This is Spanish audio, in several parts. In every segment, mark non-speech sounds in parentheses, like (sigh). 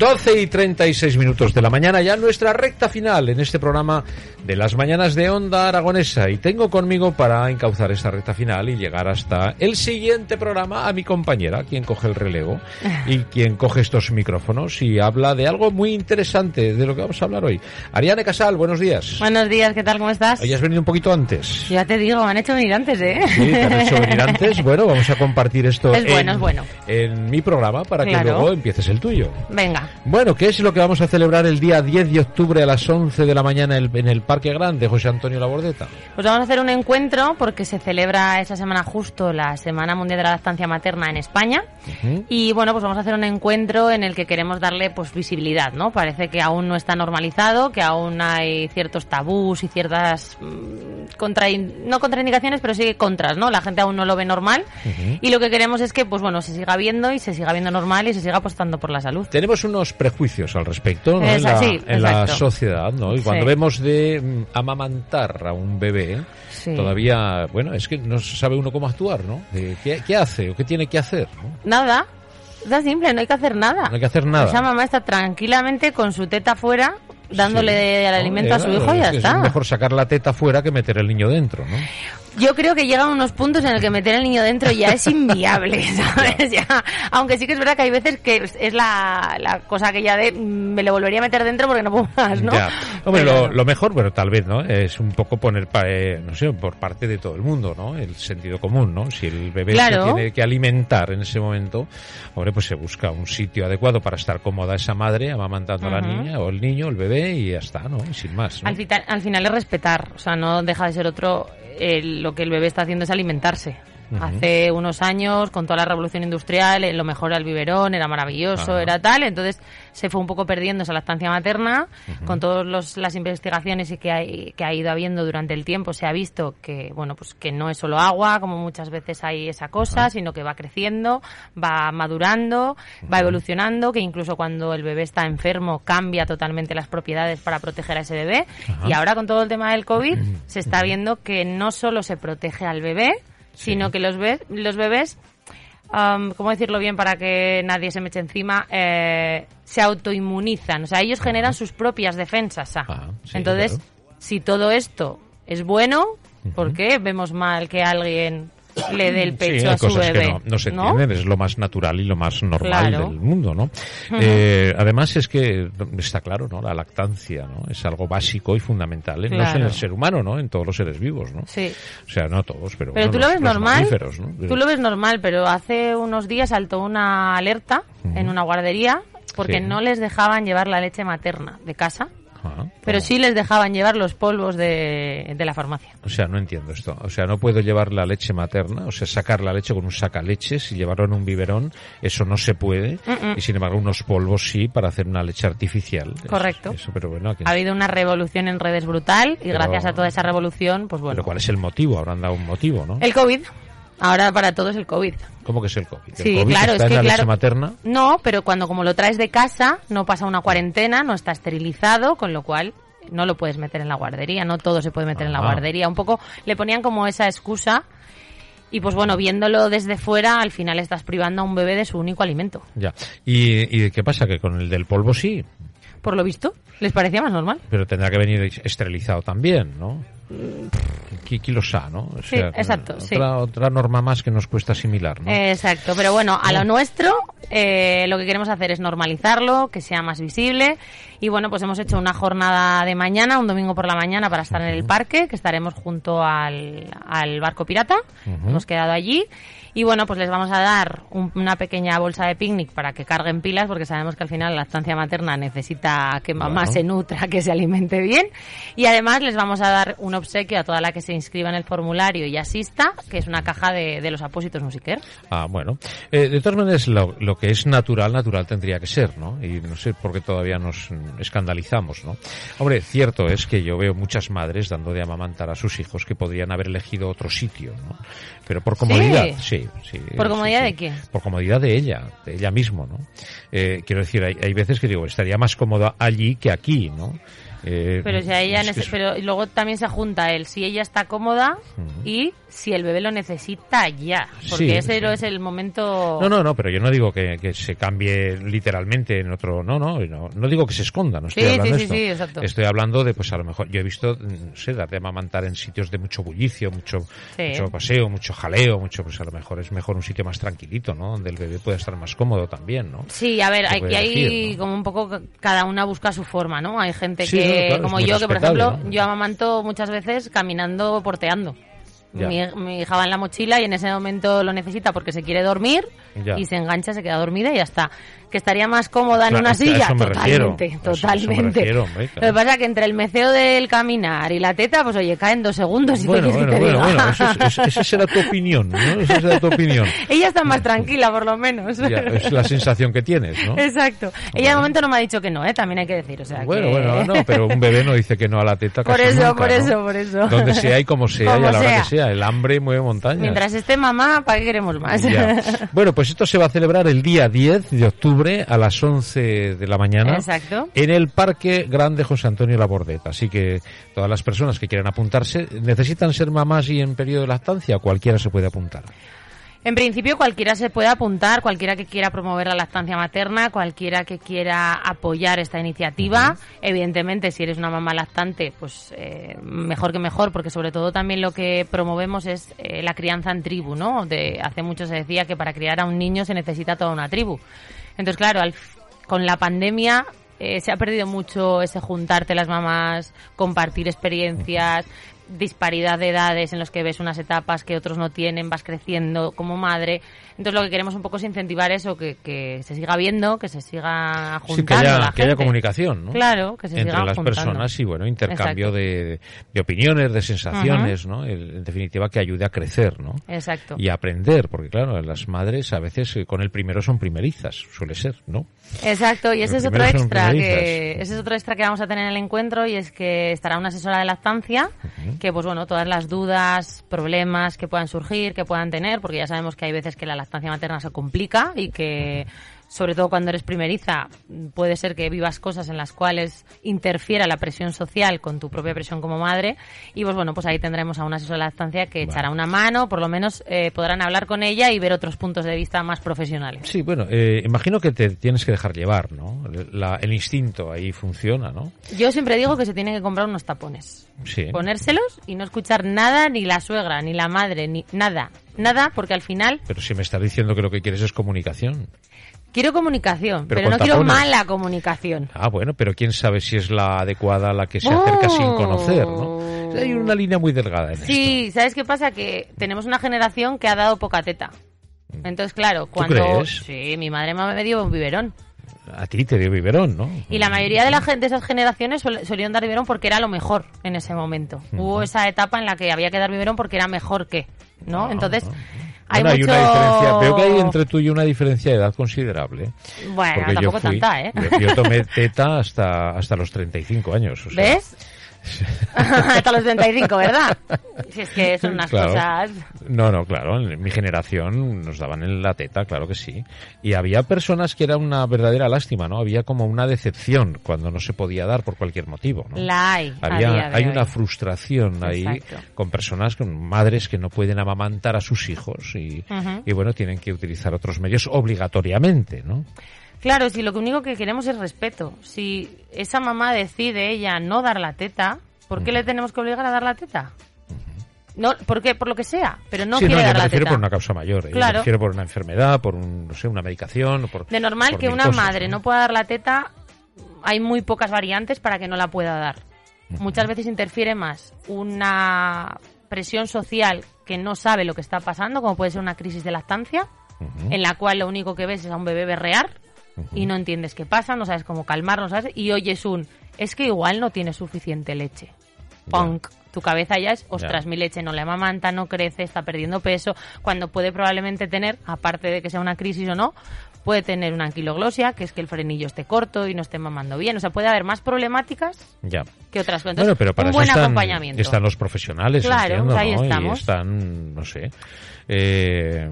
12 y 36 minutos de la mañana, ya nuestra recta final en este programa de las mañanas de Onda Aragonesa. Y tengo conmigo para encauzar esta recta final y llegar hasta el siguiente programa a mi compañera, quien coge el relevo y (laughs) quien coge estos micrófonos y habla de algo muy interesante de lo que vamos a hablar hoy. Ariane Casal, buenos días. Buenos días, ¿qué tal? ¿Cómo estás? Hoy has venido un poquito antes. Ya te digo, me han hecho venir antes, ¿eh? Sí, te han hecho venir antes. (laughs) Bueno, vamos a compartir esto Es bueno, en, es bueno. en mi programa para que Claro. luego empieces el tuyo. Venga. Bueno, ¿qué es lo que vamos a celebrar el día 10 de octubre a las 11 de la mañana en el, Parque Grande, José Antonio Labordeta? Pues vamos a hacer un encuentro porque se celebra esa semana justo la Semana Mundial de la Lactancia Materna en España. Y bueno, pues vamos a hacer un encuentro en el que queremos darle pues visibilidad, ¿no? Parece que aún no está normalizado, que aún hay ciertos tabús y ciertas contrain- no contraindicaciones, pero sí contras, ¿no? La gente aún no lo ve normal. Y lo que queremos es que pues bueno, se siga viendo y se siga viendo normal y se siga apostando por la salud. Tenemos unos prejuicios al respecto ¿no? En, la, en sociedad, ¿no? Y cuando Sí. vemos de mm, amamantar a un bebé, Sí. todavía, bueno, es que no sabe uno cómo actuar, ¿no? De ¿Qué, qué hace o qué tiene que hacer? ¿no? Nada. Está simple, no hay que hacer nada. No hay que hacer nada. Esa mamá está tranquilamente con su teta fuera, dándole Sí. el No, alimento a su hijo y ya está. Es mejor sacar la teta fuera que meter el niño dentro, ¿no? Yo creo que llegan unos puntos en el que meter el niño dentro ya es inviable, (laughs) ¿sabes? Ya, aunque sí que es verdad que hay veces que es- la, la cosa que ya de mm, me lo volvería a meter dentro porque no puedo más, ¿no? Ya. Hombre, Pero- lo, lo mejor, bueno, tal vez, ¿no? Es un poco poner, pa- eh, no sé, por parte de todo el mundo, ¿no? El sentido común, ¿no? Si el bebé Claro. se tiene que alimentar en ese momento, hombre, pues se busca un sitio adecuado para estar cómoda esa madre amamantando a la niña o el niño, el bebé y ya está, ¿no? Y sin más, ¿no? Al, fita- al final es respetar, o sea, no deja de ser otro, lo que el bebé está haciendo es alimentarse. Ujú. Hace unos años, con toda la revolución industrial, eh, lo mejor era el biberón, era maravilloso, Ajá. era tal, entonces se fue un poco perdiendo esa lactancia materna, con todas las investigaciones y que, hay, que ha ido habiendo durante el tiempo, se ha visto que, bueno, pues que no es solo agua, como muchas veces hay esa cosa, sino que va creciendo, va madurando, va evolucionando, que incluso cuando el bebé está enfermo cambia totalmente las propiedades para proteger a ese bebé. Y ahora con todo el tema del COVID (clears throat) se está viendo que no solo se protege al bebé, sino que los, be- los bebés, am, ¿cómo decirlo bien para que nadie se me eche encima? Eh, se autoinmunizan, o sea, ellos generan sus propias defensas. ah. Ah, sí, Entonces, claro. si todo esto es bueno, ¿por qué vemos mal que alguien le dé el pecho sí, a su bebé? que no, no se entienden, es lo más natural y lo más normal Claro. del mundo, ¿no? Eh, además es que está claro, ¿no? La lactancia, ¿no? Es algo básico y fundamental, ¿eh? no solo en el ser humano, ¿no? En todos los seres vivos, ¿no? Sí. O sea, no todos, pero, Pero bueno, tú lo los- ves los normal. ¿no? Tú lo ves normal, pero hace unos días saltó una alerta en una guardería porque Sí. no les dejaban llevar la leche materna de casa, Ah, pero ¿cómo? sí les dejaban llevar los polvos de, de la farmacia. O sea, no entiendo esto. O sea, no puedo llevar la leche materna, o sea, sacar la leche con un sacaleches y llevarlo en un biberón, eso no se puede. Y sin embargo, unos polvos sí para hacer una leche artificial. Eso- Correcto. Eso, pero bueno, ¿a Ha habido una revolución en redes brutal y Pero- gracias a toda esa revolución, pues bueno. Pero ¿cuál es el motivo? Habrán dado un motivo, ¿no? El COVID. Ahora para todos el COVID. ¿Cómo que es el COVID? ¿El Sí, COVID claro, está es en que la leche claro. materna? No, pero cuando como lo traes de casa, no pasa una cuarentena, no está esterilizado, con lo cual no lo puedes meter en la guardería, no todo se puede meter en la Ah. guardería. Un poco le ponían como esa excusa y pues bueno, viéndolo desde fuera, al final estás privando a un bebé de su único alimento. Ya. ¿Y, ¿Y qué pasa? Que con el del polvo sí, Por lo visto, les parecía más normal. pero tendrá que venir esterilizado también, ¿no? Qui- qui lo sa, ¿no? O Sí, exacto, Otra, sí. Otra norma más que nos cuesta asimilar, ¿no? Exacto, pero bueno, a lo nuestro eh, lo que queremos hacer es normalizarlo, que sea más visible y bueno, pues hemos hecho una jornada de mañana, un domingo por la mañana para estar en el parque, que estaremos junto al, al barco pirata, Ujú. hemos quedado allí y bueno, pues les vamos a dar un- una pequeña bolsa de picnic para que carguen pilas porque sabemos que al final la estancia materna necesita que mamá se nutra, que se alimente bien y además les vamos a dar un obsequio a toda la que se inscriba en el formulario y asista, que es una caja de, de los apósitos musiquer. Ah, bueno. Eh, de todas maneras, lo, lo que es natural, natural tendría que ser, ¿no? Y no sé por qué todavía nos escandalizamos, ¿no? Hombre, cierto es que yo veo muchas madres dando de amamantar a sus hijos que podrían haber elegido otro sitio, ¿no? Pero por comodidad, sí, sí. ¿Por comodidad sí. de quién? Por comodidad de ella, de ella mismo, ¿no? Eh, quiero decir, hay, hay veces que digo, estaría más cómoda allí que aquí, ¿no? Eh, Pero si a ella es que pero luego también se junta el si ella está cómoda y si el bebé lo necesita ya, porque Sí, ese sí. es el momento. No, no, no, pero yo no digo que, que se cambie literalmente en otro, no, no, no, no digo que se esconda, no estoy Sí, hablando sí, de sí, esto. exacto. Estoy hablando de, pues a lo mejor, yo he visto, no sé, dar de amamantar en sitios de mucho bullicio, mucho, paseo, mucho jaleo, mucho, pues a lo mejor es mejor un sitio más tranquilito, ¿no? Donde el bebé pueda estar más cómodo también, ¿no? Sí, a ver, aquí hay ¿no? como un poco cada una busca su forma, ¿no? Hay gente Sí, que, no, claro, es como yo, que por ejemplo, ¿no? yo amamanto muchas veces caminando porteando. Mi, mi hija va en la mochila y en ese momento lo necesita porque se quiere dormir Ya. y se engancha, se queda dormida y ya está. Que estaría más cómoda en Claro, una a silla, me refiero. totalmente, totalmente. refiero, hombre, claro. Lo que pasa es que entre el meceo del caminar y la teta, pues oye, caen dos segundos y Bueno, te bueno, que te bueno, diga. bueno, eso es- esa será tu opinión, ¿no? Esa será tu opinión. (laughs) Ella está más tranquila, por lo menos. Ya, es la sensación que tienes, ¿no? Exacto. Ella de momento no me ha dicho que no, ¿eh? también hay que decir. O sea Bueno, que- bueno, no, pero un bebé no dice que no a la teta Por casi eso, nunca, por ¿no? eso, por eso. Donde sea y como sea Como y a la hora sea. que sea. El hambre mueve montañas. Mientras esté mamá, ¿para qué queremos más? Ya. (laughs) Bueno, pues esto se va a celebrar el día 10 de octubre a las 11 de la mañana. Exacto. En el Parque Grande José Antonio Labordeta. Así que todas las personas que quieran apuntarse, ¿necesitan ser mamás y en periodo de lactancia? Cualquiera se puede apuntar. En principio, cualquiera se puede apuntar, cualquiera que quiera promover la lactancia materna, cualquiera que quiera apoyar esta iniciativa. Evidentemente, si eres una mamá lactante, pues eh, mejor que mejor, porque sobre todo también lo que promovemos es eh, la crianza en tribu, ¿no? De, hace mucho se decía que para criar a un niño se necesita toda una tribu. Entonces, claro, al con la pandemia eh, se ha perdido mucho ese juntarte las mamás, compartir experiencias, disparidad de edades en los que ves unas etapas que otros no tienen, vas creciendo como madre. Entonces lo que queremos un poco es incentivar eso, que, que se siga viendo, que se siga Sí, que juntando haya, la que haya comunicación, ¿no? Claro, que se entre sigan las juntando. personas y bueno, intercambio de, de opiniones, de sensaciones, ¿no? El- en definitiva que ayude a crecer, ¿no? Exacto. Y a aprender, porque claro, las madres a veces eh, con el primero son primerizas, suele ser, ¿no? Exacto, y ese es otro extra que ese es otro extra que vamos a tener en el encuentro y es que estará una asesora de lactancia que pues bueno, todas las dudas, problemas que puedan surgir, que puedan tener, porque ya sabemos que hay veces que la lactancia materna se complica y que sobre todo cuando eres primeriza, puede ser que vivas cosas en las cuales interfiera la presión social con tu propia presión como madre. Y pues bueno, pues ahí tendremos a una asesora de lactancia que echará una mano, por lo menos eh, podrán hablar con ella y ver otros puntos de vista más profesionales. Sí, bueno, eh, imagino que te tienes que dejar llevar, ¿no? La- el instinto ahí funciona, ¿no? Yo siempre digo que se tienen que comprar unos tapones. Sí. Ponérselos y no escuchar nada, ni la suegra, ni la madre, ni nada. Nada, porque al final Pero si me estás diciendo que lo que quieres es comunicación. Quiero comunicación, Pero no quiero tapones. mala comunicación. Ah, bueno, pero quién sabe si es la adecuada la que se acerca Oh. sin conocer, ¿no? Hay una línea muy delgada en Sí, ¿sabes qué pasa? Que tenemos una generación que ha dado poca teta. Entonces, claro, cuando... crees? Sí, mi madre me dio un biberón. A ti te dio biberón, ¿no? Y la mayoría de la gente de esas generaciones solían dar biberón porque era lo mejor en ese momento. Hubo esa etapa en la que había que dar biberón porque era mejor que, ¿no? Ah, Entonces, ah, hay Bueno, hay mucho... una diferencia, veo que hay entre tú y una diferencia de edad considerable. Bueno, porque yo tampoco fui- tanta, ¿eh? Yo, yo tomé teta hasta, hasta los 35 años. o sea, ¿Ves? Hasta los 35, ¿verdad? Si es que son unas Claro. cosas... No, no, claro, en mi generación nos daban en la teta, claro que sí. Y había personas que era una verdadera lástima, ¿no? Había como una decepción cuando no se podía dar por cualquier motivo, ¿no? La hay. Había, hay una frustración ahí Exacto. con personas, con madres que no pueden amamantar a sus hijos y bueno, tienen que utilizar otros medios obligatoriamente, ¿no? Claro, si lo único que queremos es respeto. Si esa mamá decide ella no dar la teta, ¿por qué le tenemos que obligar a dar la teta? No, ¿por qué? Por lo que sea, pero no sí, quiere no, dar me la refiero teta. por una causa mayor, ¿eh? Claro. me refiero por una enfermedad, por un, no sé, una medicación. Por, De normal por que una cosas, madre no pueda dar la teta, hay muy pocas variantes para que no la pueda dar. Muchas veces interfiere más una presión social que no sabe lo que está pasando, como puede ser una crisis de lactancia, en la cual lo único que ves es a un bebé berrear y no entiendes qué pasa, no sabes cómo calmarlo, sabes, y oyes un, es que igual no tiene suficiente leche. Punk. tu cabeza ya es, ostras, mi leche no le amamanta, no crece, está perdiendo peso, cuando puede probablemente tener, aparte de que sea una crisis o no, puede tener una anquiloglosia, que es que el frenillo esté corto y no esté mamando bien. O sea, puede haber más problemáticas Ya. que otras cosas. bueno, pero para un eso buen están, acompañamiento. están los profesionales, Claro, entiendo, ahí ¿no? Y estamos. están, no sé, eh,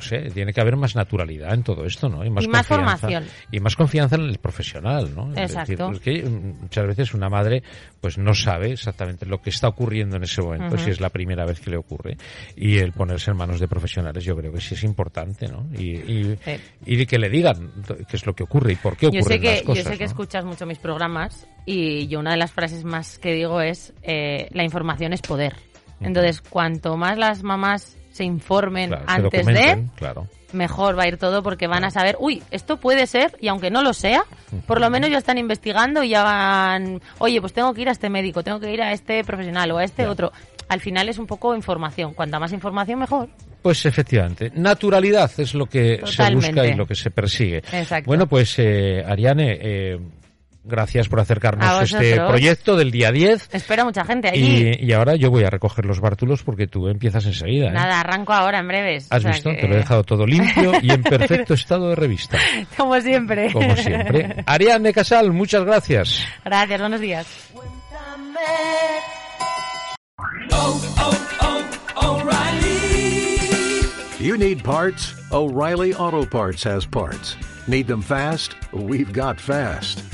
no sé, tiene que haber más naturalidad en todo esto, ¿no? Y más, Y más formación. Y más confianza en el profesional, ¿no? Es decir, pues mm, muchas veces una madre pues no sabe exactamente lo que está ocurriendo en ese momento, si es la primera vez que le ocurre. Y el ponerse en manos de profesionales yo creo que sí es importante, ¿no? Y, y, Sí. y que le digan qué es lo que ocurre y por qué Yo ocurren sé que, las cosas, yo sé que ¿no? escuchas mucho mis programas y yo una de las frases más que digo es eh, la información es poder. Entonces, cuanto más las mamás se informen Claro, se antes de, claro. mejor va a ir todo porque van a saber, uy, esto puede ser, y aunque no lo sea, por lo menos ya están investigando y ya van, oye, pues tengo que ir a este médico, tengo que ir a este profesional o a este otro. Al final es un poco información. Cuanta más información, mejor. Pues efectivamente, naturalidad es lo que se Totalmente. busca y lo que se persigue. Exacto. Bueno, pues eh, Ariane, eh, gracias por acercarnos A este proyecto del día 10. Espera mucha gente allí. Y, y ahora yo voy a recoger los bártulos porque tú empiezas enseguida. ¿eh? Nada, arranco ahora en breves. ¿Has O sea visto? que- Te lo he dejado todo limpio y en perfecto (laughs) estado de revista, Como siempre. como siempre. Ariane Casal, muchas gracias. Gracias, buenos días. You need parts? O'Reilly Auto Parts has parts. Need them fast? We've got fast.